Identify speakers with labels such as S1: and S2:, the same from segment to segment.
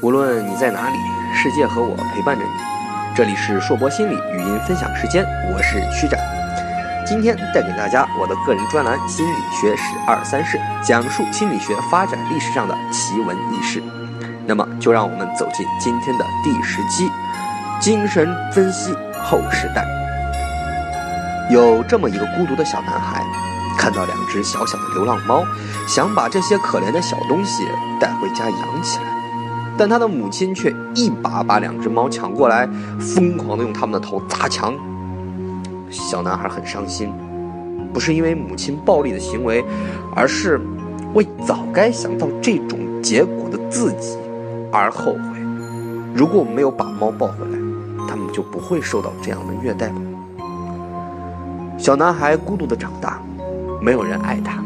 S1: 无论你在哪里，世界和我陪伴着你。这里是硕博心理语音分享时间，我是曲展。今天带给大家我的个人专栏《心理学史二三事》，讲述心理学发展历史上的奇闻异事。那么，就让我们走进今天的第十期：精神分析后时代。有这么一个孤独的小男孩，看到两只小小的流浪猫，想把这些可怜的小东西带回家养起来。但他的母亲却一把把两只猫抢过来，疯狂的用它们的头砸墙。小男孩很伤心，不是因为母亲暴力的行为，而是为早该想到这种结果的自己而后悔。如果我们没有把猫抱回来，他们就不会受到这样的虐待了。小男孩孤独的长大，没有人爱他，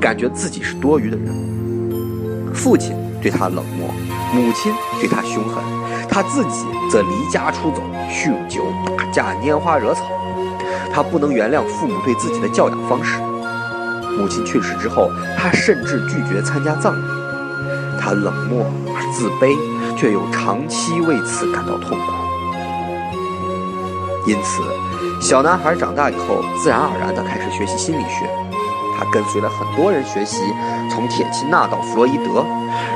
S1: 感觉自己是多余的人。父亲对他冷漠。母亲对他凶狠，他自己则离家出走，酗酒、打架、拈花惹草。他不能原谅父母对自己的教养方式。母亲去世之后，他甚至拒绝参加葬礼。他冷漠而自卑，却又长期为此感到痛苦。因此，小男孩长大以后，自然而然地开始学习心理学。他跟随了很多人学习，从铁钦纳到弗洛伊德，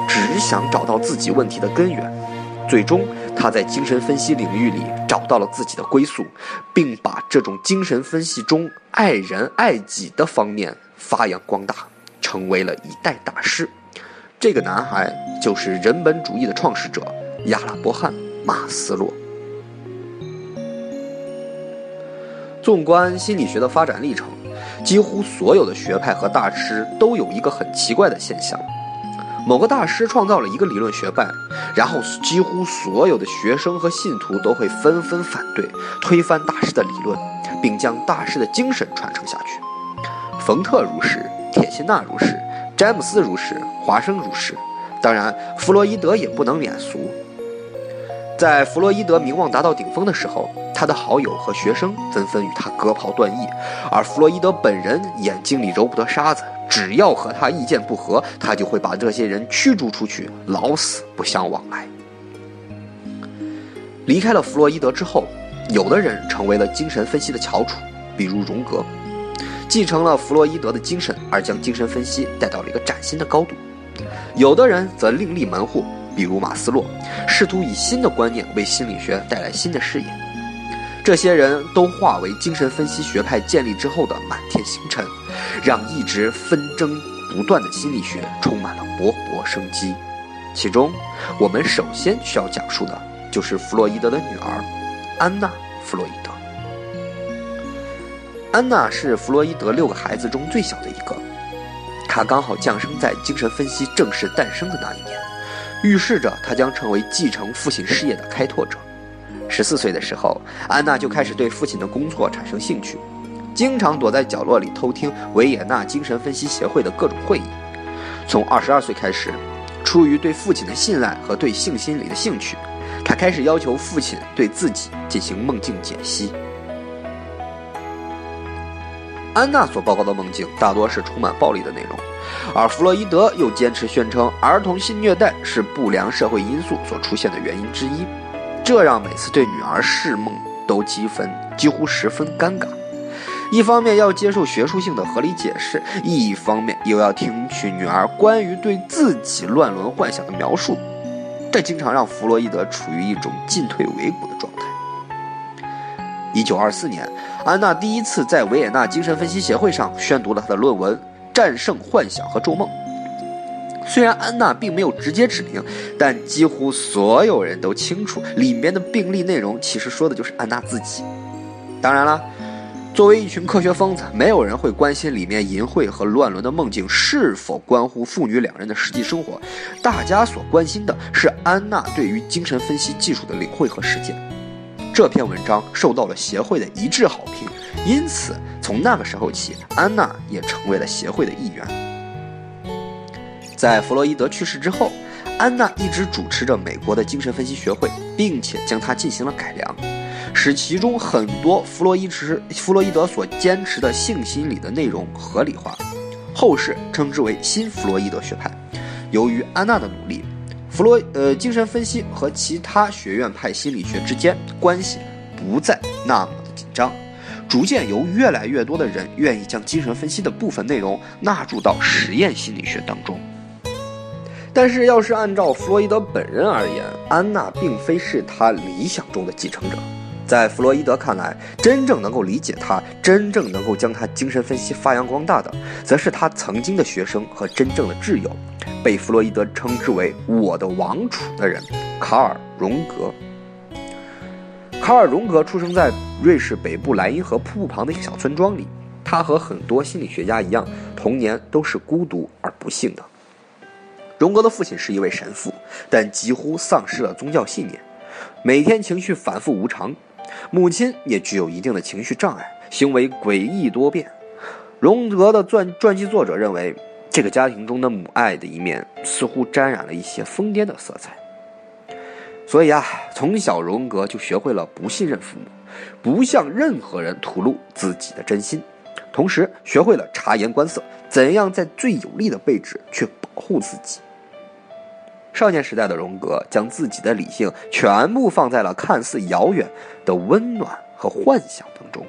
S1: 只想找到自己问题的根源。最终，他在精神分析领域里找到了自己的归宿，并把这种精神分析中爱人爱己的方面发扬光大，成为了一代大师。这个男孩就是人本主义的创始者亚拉伯汉·马斯洛。纵观心理学的发展历程。几乎所有的学派和大师都有一个很奇怪的现象：某个大师创造了一个理论学派，然后几乎所有的学生和信徒都会纷纷反对、推翻大师的理论，并将大师的精神传承下去。冯特如是，铁钦纳如是，詹姆斯如是，华生如是，当然，弗洛伊德也不能免俗。在弗洛伊德名望达到顶峰的时候，他的好友和学生纷纷与他割袍断义，而弗洛伊德本人眼睛里揉不得沙子，只要和他意见不合，他就会把这些人驱逐出去，老死不相往来。离开了弗洛伊德之后，有的人成为了精神分析的翘楚，比如荣格，继承了弗洛伊德的精神，而将精神分析带到了一个崭新的高度；有的人则另立门户。比如马斯洛，试图以新的观念为心理学带来新的视野。这些人都化为精神分析学派建立之后的满天星辰，让一直纷争不断的心理学充满了勃勃生机。其中，我们首先需要讲述的就是弗洛伊德的女儿安娜·弗洛伊德。安娜是弗洛伊德六个孩子中最小的一个，她刚好降生在精神分析正式诞生的那一年。预示着他将成为继承父亲事业的开拓者。十四岁的时候，安娜就开始对父亲的工作产生兴趣，经常躲在角落里偷听维也纳精神分析协会的各种会议。从二十二岁开始，出于对父亲的信赖和对性心理的兴趣，他开始要求父亲对自己进行梦境解析。安娜所报告的梦境大多是充满暴力的内容。而弗洛伊德又坚持宣称，儿童性虐待是不良社会因素所出现的原因之一，这让每次对女儿释梦都几分几乎十分尴尬。一方面要接受学术性的合理解释，一方面又要听取女儿关于对自己乱伦幻想的描述，这经常让弗洛伊德处于一种进退维谷的状态。一九二四年，安娜第一次在维也纳精神分析协会上宣读了她的论文。战胜幻想和咒梦。虽然安娜并没有直接指明，但几乎所有人都清楚，里面的病例内容其实说的就是安娜自己。当然了，作为一群科学疯子，没有人会关心里面淫秽和乱伦的梦境是否关乎父女两人的实际生活。大家所关心的是安娜对于精神分析技术的领会和实践。这篇文章受到了协会的一致好评，因此从那个时候起，安娜也成为了协会的一员。在弗洛伊德去世之后，安娜一直主持着美国的精神分析学会，并且将它进行了改良，使其中很多弗洛伊持弗洛伊德所坚持的性心理的内容合理化，后世称之为新弗洛伊德学派。由于安娜的努力。弗洛呃精神分析和其他学院派心理学之间关系不再那么的紧张，逐渐由越来越多的人愿意将精神分析的部分内容纳入到实验心理学当中。但是，要是按照弗洛伊德本人而言，安娜并非是他理想中的继承者。在弗洛伊德看来，真正能够理解他、真正能够将他精神分析发扬光大的，则是他曾经的学生和真正的挚友，被弗洛伊德称之为“我的王储”的人——卡尔·荣格。卡尔·荣格出生在瑞士北部莱茵河瀑布旁的一个小村庄里，他和很多心理学家一样，童年都是孤独而不幸的。荣格的父亲是一位神父，但几乎丧失了宗教信念，每天情绪反复无常。母亲也具有一定的情绪障碍，行为诡异多变。荣格的传传记作者认为，这个家庭中的母爱的一面似乎沾染了一些疯癫的色彩。所以啊，从小荣格就学会了不信任父母，不向任何人吐露自己的真心，同时学会了察言观色，怎样在最有利的位置去保护自己。少年时代的荣格将自己的理性全部放在了看似遥远的温暖和幻想当中，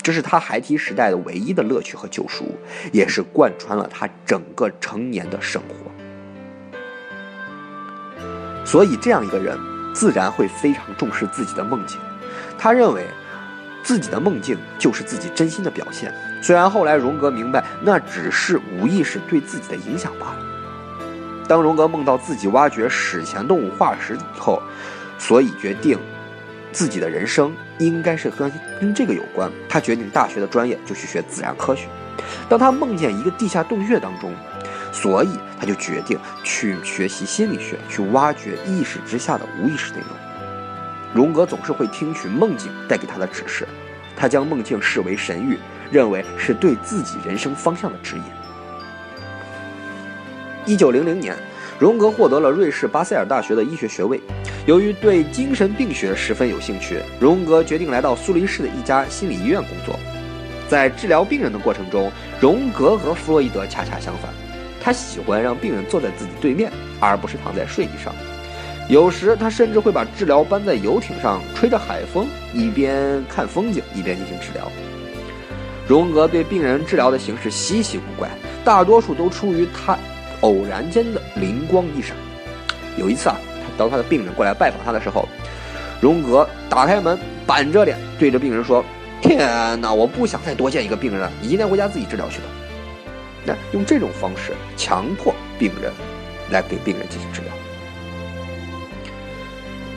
S1: 这是他孩提时代的唯一的乐趣和救赎，也是贯穿了他整个成年的生活。所以，这样一个人自然会非常重视自己的梦境，他认为自己的梦境就是自己真心的表现。虽然后来荣格明白，那只是无意识对自己的影响罢了。当荣格梦到自己挖掘史前动物化石以后，所以决定自己的人生应该是和跟这个有关。他决定大学的专业就去学自然科学。当他梦见一个地下洞穴当中，所以他就决定去学习心理学，去挖掘意识之下的无意识内容。荣格总是会听取梦境带给他的指示，他将梦境视为神谕，认为是对自己人生方向的指引。一九零零年，荣格获得了瑞士巴塞尔大学的医学学位。由于对精神病学十分有兴趣，荣格决定来到苏黎世的一家心理医院工作。在治疗病人的过程中，荣格和弗洛伊德恰恰相反，他喜欢让病人坐在自己对面，而不是躺在睡椅上。有时他甚至会把治疗搬在游艇上，吹着海风，一边看风景一边进行治疗。荣格对病人治疗的形式稀奇古怪，大多数都出于他。偶然间的灵光一闪，有一次啊，他当他的病人过来拜访他的时候，荣格打开门，板着脸对着病人说：“天哪，我不想再多见一个病人了，你今天回家自己治疗去吧。”那用这种方式强迫病人来给病人进行治疗。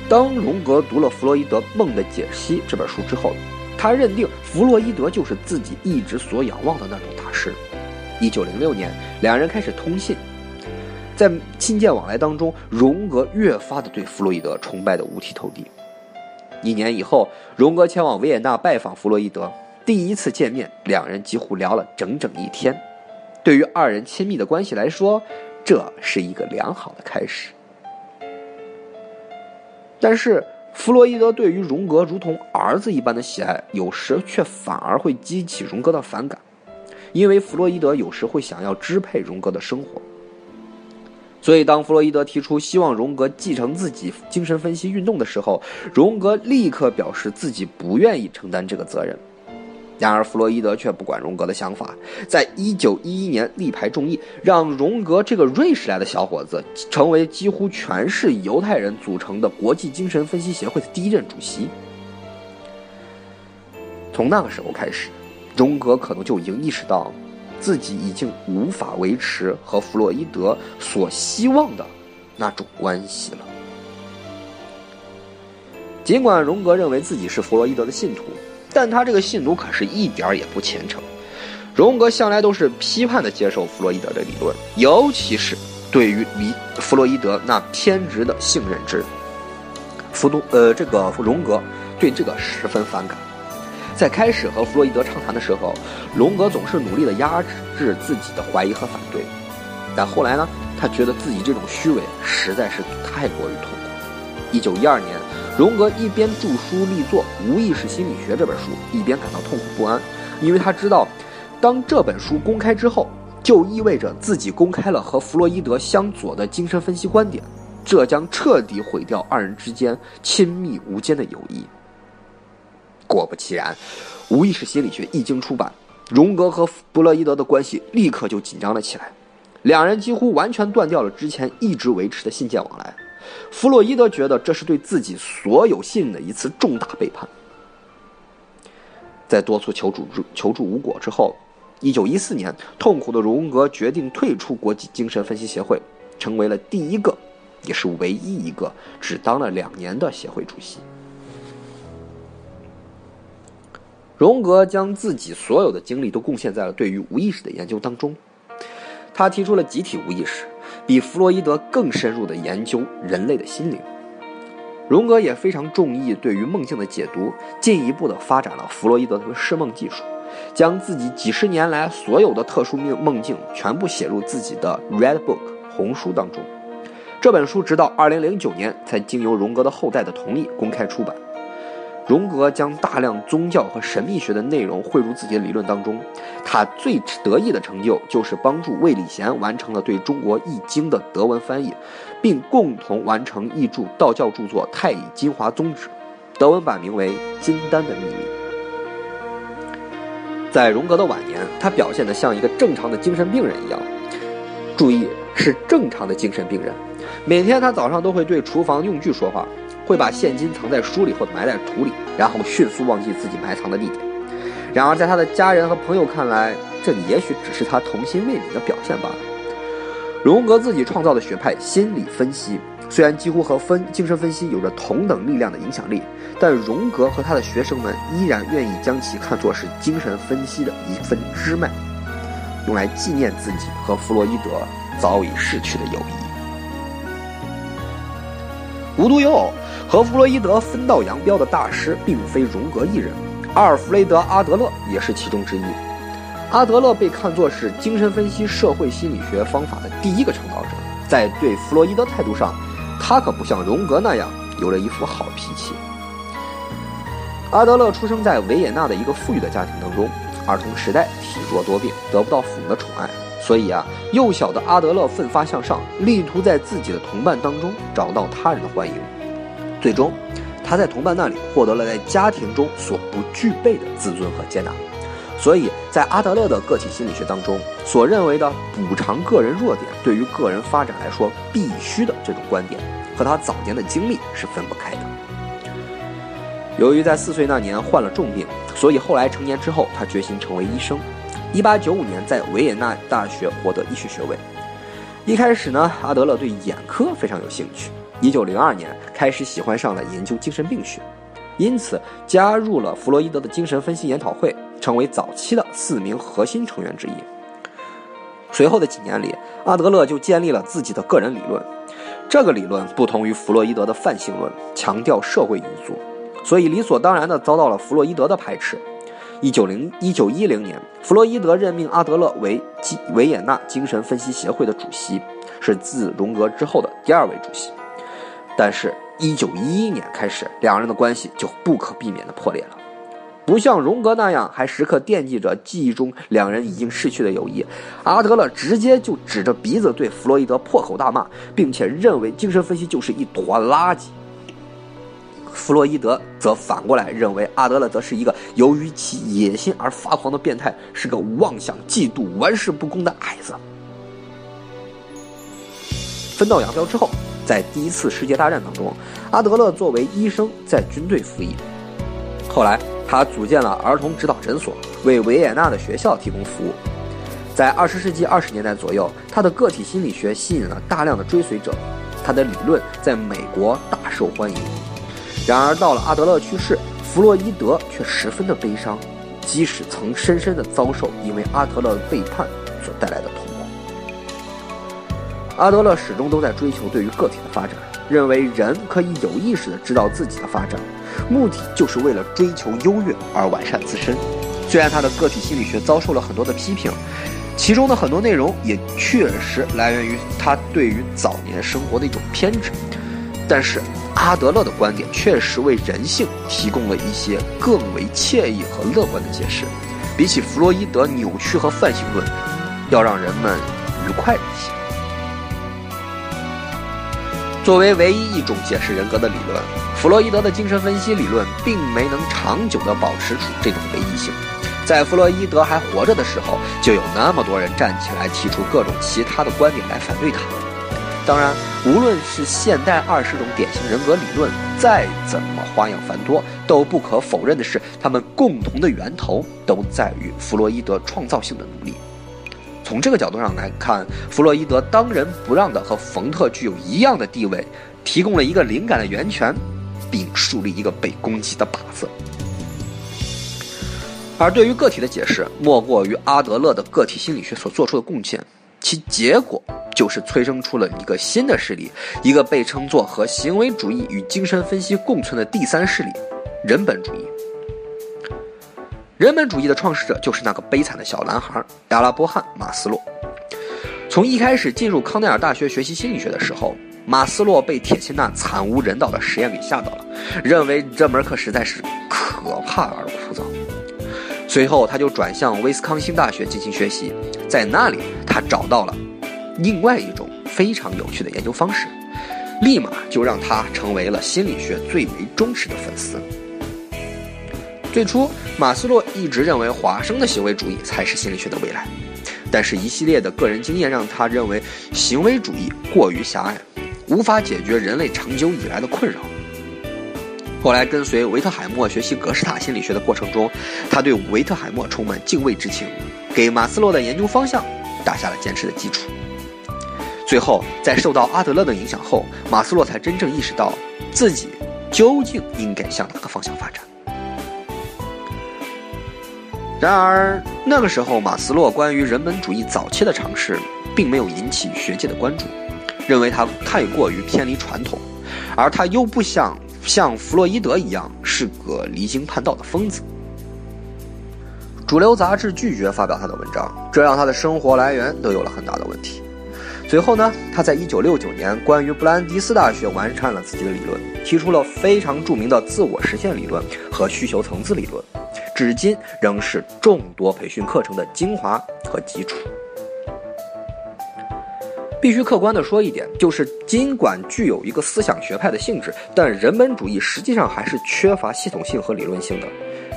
S1: 当荣格读了弗洛伊德《梦的解析》这本书之后，他认定弗洛伊德就是自己一直所仰望的那种大师。一九零六年，两人开始通信。在信件往来当中，荣格越发的对弗洛伊德崇拜的五体投地。一年以后，荣格前往维也纳拜访弗洛伊德，第一次见面，两人几乎聊了整整一天。对于二人亲密的关系来说，这是一个良好的开始。但是，弗洛伊德对于荣格如同儿子一般的喜爱，有时却反而会激起荣格的反感，因为弗洛伊德有时会想要支配荣格的生活。所以，当弗洛伊德提出希望荣格继承自己精神分析运动的时候，荣格立刻表示自己不愿意承担这个责任。然而，弗洛伊德却不管荣格的想法，在一九一一年力排众议，让荣格这个瑞士来的小伙子成为几乎全是犹太人组成的国际精神分析协会的第一任主席。从那个时候开始，荣格可能就已经意识到。自己已经无法维持和弗洛伊德所希望的那种关系了。尽管荣格认为自己是弗洛伊德的信徒，但他这个信徒可是一点也不虔诚。荣格向来都是批判的接受弗洛伊德的理论，尤其是对于弗弗洛伊德那偏执的性认知，弗洛呃这个荣格对这个十分反感。在开始和弗洛伊德畅谈的时候，荣格总是努力地压制自己的怀疑和反对，但后来呢，他觉得自己这种虚伪实在是太过于痛苦。一九一二年，荣格一边著书立作《无意识心理学》这本书，一边感到痛苦不安，因为他知道，当这本书公开之后，就意味着自己公开了和弗洛伊德相左的精神分析观点，这将彻底毁掉二人之间亲密无间的友谊。果不其然，《无意识心理学》一经出版，荣格和弗洛伊德的关系立刻就紧张了起来，两人几乎完全断掉了之前一直维持的信件往来。弗洛伊德觉得这是对自己所有信任的一次重大背叛。在多次求助求助无果之后，一九一四年，痛苦的荣格决定退出国际精神分析协会，成为了第一个，也是唯一一个只当了两年的协会主席。荣格将自己所有的精力都贡献在了对于无意识的研究当中，他提出了集体无意识，比弗洛伊德更深入的研究人类的心灵。荣格也非常中意对于梦境的解读，进一步的发展了弗洛伊德的释梦技术，将自己几十年来所有的特殊梦梦境全部写入自己的 Red Book 红书当中。这本书直到2009年才经由荣格的后代的同意公开出版。荣格将大量宗教和神秘学的内容汇入自己的理论当中，他最得意的成就就是帮助魏礼贤完成了对中国易经的德文翻译，并共同完成译著道教著作《太乙金华宗旨》，德文版名为《金丹的秘密》。在荣格的晚年，他表现得像一个正常的精神病人一样，注意是正常的精神病人。每天他早上都会对厨房用具说话。会把现金藏在书里或埋在土里，然后迅速忘记自己埋藏的地点。然而，在他的家人和朋友看来，这也许只是他童心未泯的表现罢了。荣格自己创造的学派心理分析，虽然几乎和分精神分析有着同等力量的影响力，但荣格和他的学生们依然愿意将其看作是精神分析的一份支脉，用来纪念自己和弗洛伊德早已逝去的友谊。无独有偶。和弗洛伊德分道扬镳的大师并非荣格一人，阿尔弗雷德·阿德勒也是其中之一。阿德勒被看作是精神分析社会心理学方法的第一个倡导者，在对弗洛伊德态度上，他可不像荣格那样有了一副好脾气。阿德勒出生在维也纳的一个富裕的家庭当中，儿童时代体弱多病，得不到父母的宠爱，所以啊，幼小的阿德勒奋发向上，力图在自己的同伴当中找到他人的欢迎。最终，他在同伴那里获得了在家庭中所不具备的自尊和接纳，所以在阿德勒的个体心理学当中，所认为的补偿个人弱点对于个人发展来说必须的这种观点，和他早年的经历是分不开的。由于在四岁那年患了重病，所以后来成年之后，他决心成为医生。一八九五年在维也纳大学获得医学学位。一开始呢，阿德勒对眼科非常有兴趣。一九零二年开始喜欢上了研究精神病学，因此加入了弗洛伊德的精神分析研讨会，成为早期的四名核心成员之一。随后的几年里，阿德勒就建立了自己的个人理论。这个理论不同于弗洛伊德的泛性论，强调社会因素，所以理所当然地遭到了弗洛伊德的排斥。一九零一九一零年，弗洛伊德任命阿德勒为维也纳精神分析协会的主席，是自荣格之后的第二位主席。但是，一九一一年开始，两人的关系就不可避免的破裂了。不像荣格那样还时刻惦记着记忆中两人已经逝去的友谊，阿德勒直接就指着鼻子对弗洛伊德破口大骂，并且认为精神分析就是一坨垃圾。弗洛伊德则反过来认为阿德勒则是一个由于其野心而发狂的变态，是个妄想、嫉妒、玩世不恭的矮子。分道扬镳之后。在第一次世界大战当中，阿德勒作为医生在军队服役。后来，他组建了儿童指导诊所，为维也纳的学校提供服务。在二十世纪二十年代左右，他的个体心理学吸引了大量的追随者，他的理论在美国大受欢迎。然而，到了阿德勒去世，弗洛伊德却十分的悲伤，即使曾深深的遭受因为阿德勒背叛所带来的痛苦。阿德勒始终都在追求对于个体的发展，认为人可以有意识地知道自己的发展，目的就是为了追求优越而完善自身。虽然他的个体心理学遭受了很多的批评，其中的很多内容也确实来源于他对于早年生活的一种偏执，但是阿德勒的观点确实为人性提供了一些更为惬意和乐观的解释，比起弗洛伊德扭曲和泛性论，要让人们愉快一些。作为唯一一种解释人格的理论，弗洛伊德的精神分析理论并没能长久地保持住这种唯一性。在弗洛伊德还活着的时候，就有那么多人站起来提出各种其他的观点来反对他。当然，无论是现代二十种典型人格理论再怎么花样繁多，都不可否认的是，他们共同的源头都在于弗洛伊德创造性的努力。从这个角度上来看，弗洛伊德当仁不让的和冯特具有一样的地位，提供了一个灵感的源泉，并树立一个被攻击的靶子。而对于个体的解释，莫过于阿德勒的个体心理学所做出的贡献，其结果就是催生出了一个新的势力，一个被称作和行为主义与精神分析共存的第三势力——人本主义。人本主义的创始者就是那个悲惨的小男孩亚拉伯汉·马斯洛。从一开始进入康奈尔大学学习心理学的时候，马斯洛被铁钦那惨无人道的实验给吓到了，认为这门课实在是可怕而枯燥。随后，他就转向威斯康星大学进行学习，在那里，他找到了另外一种非常有趣的研究方式，立马就让他成为了心理学最为忠实的粉丝。最初，马斯洛一直认为华生的行为主义才是心理学的未来，但是，一系列的个人经验让他认为行为主义过于狭隘，无法解决人类长久以来的困扰。后来跟随维特海默学习格式塔心理学的过程中，他对维特海默充满敬畏之情，给马斯洛的研究方向打下了坚实的基础。最后，在受到阿德勒的影响后，马斯洛才真正意识到自己究竟应该向哪个方向发展。然而，那个时候马斯洛关于人本主义早期的尝试，并没有引起学界的关注，认为他太过于偏离传统，而他又不想。像弗洛伊德一样是个离经叛道的疯子，主流杂志拒绝发表他的文章，这让他的生活来源都有了很大的问题。随后呢，他在1969年关于布兰迪斯大学完善了自己的理论，提出了非常著名的自我实现理论和需求层次理论，至今仍是众多培训课程的精华和基础。必须客观地说一点，就是尽管具有一个思想学派的性质，但人本主义实际上还是缺乏系统性和理论性的。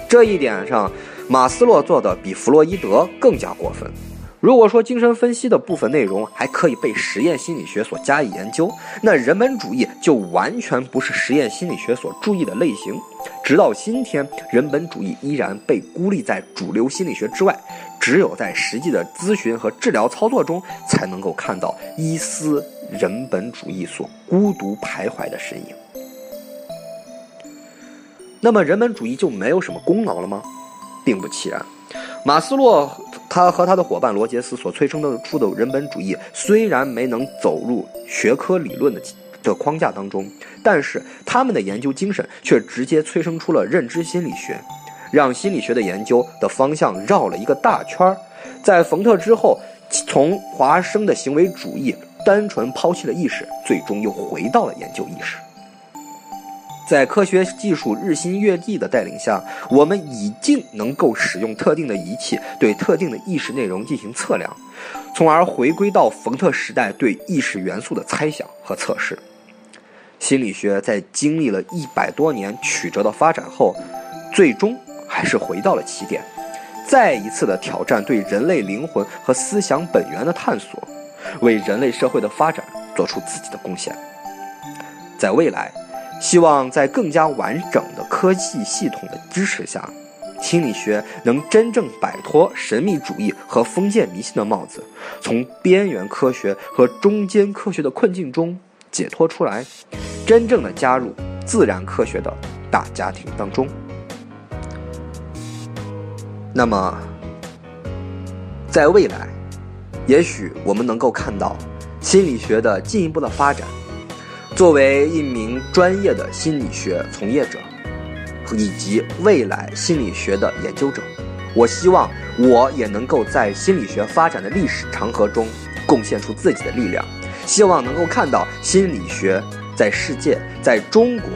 S1: 这一点上，马斯洛做的比弗洛伊德更加过分。如果说精神分析的部分内容还可以被实验心理学所加以研究，那人本主义就完全不是实验心理学所注意的类型。直到今天，人本主义依然被孤立在主流心理学之外。只有在实际的咨询和治疗操作中，才能够看到一丝人本主义所孤独徘徊的身影。那么，人本主义就没有什么功劳了吗？并不其然。马斯洛他和他的伙伴罗杰斯所催生的出的人本主义，虽然没能走入学科理论的的框架当中，但是他们的研究精神却直接催生出了认知心理学。让心理学的研究的方向绕了一个大圈儿，在冯特之后，从华生的行为主义单纯抛弃了意识，最终又回到了研究意识。在科学技术日新月异的带领下，我们已经能够使用特定的仪器对特定的意识内容进行测量，从而回归到冯特时代对意识元素的猜想和测试。心理学在经历了一百多年曲折的发展后，最终。还是回到了起点，再一次的挑战对人类灵魂和思想本源的探索，为人类社会的发展做出自己的贡献。在未来，希望在更加完整的科技系统的支持下，心理学能真正摆脱神秘主义和封建迷信的帽子，从边缘科学和中间科学的困境中解脱出来，真正的加入自然科学的大家庭当中。那么，在未来，也许我们能够看到心理学的进一步的发展。作为一名专业的心理学从业者，以及未来心理学的研究者，我希望我也能够在心理学发展的历史长河中贡献出自己的力量。希望能够看到心理学在世界、在中国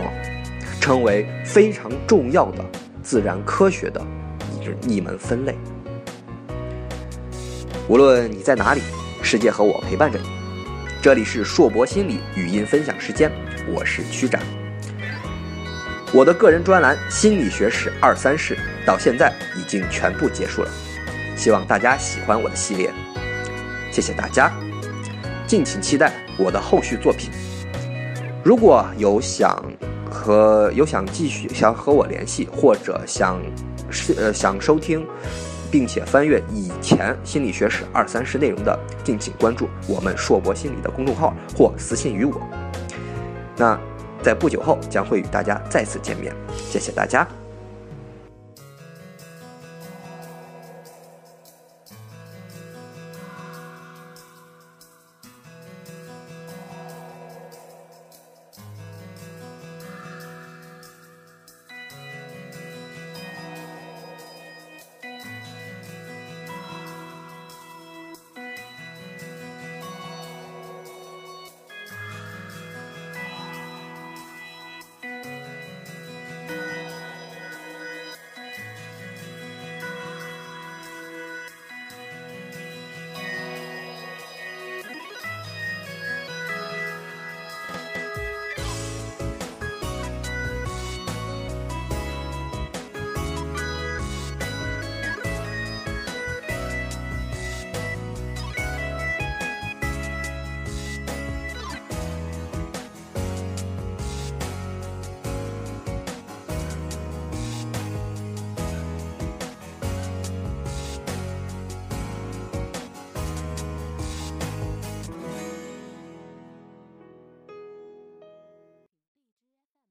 S1: 成为非常重要的自然科学的。一门分类。无论你在哪里，世界和我陪伴着你。这里是硕博心理语音分享时间，我是曲展。我的个人专栏《心理学史二三事》到现在已经全部结束了，希望大家喜欢我的系列，谢谢大家，敬请期待我的后续作品。如果有想和有想继续想和我联系，或者想是呃想收听，并且翻阅以前心理学史二三十内容的，敬请关注我们硕博心理的公众号或私信于我。那。在不久后将会与大家再次见面，谢谢大家。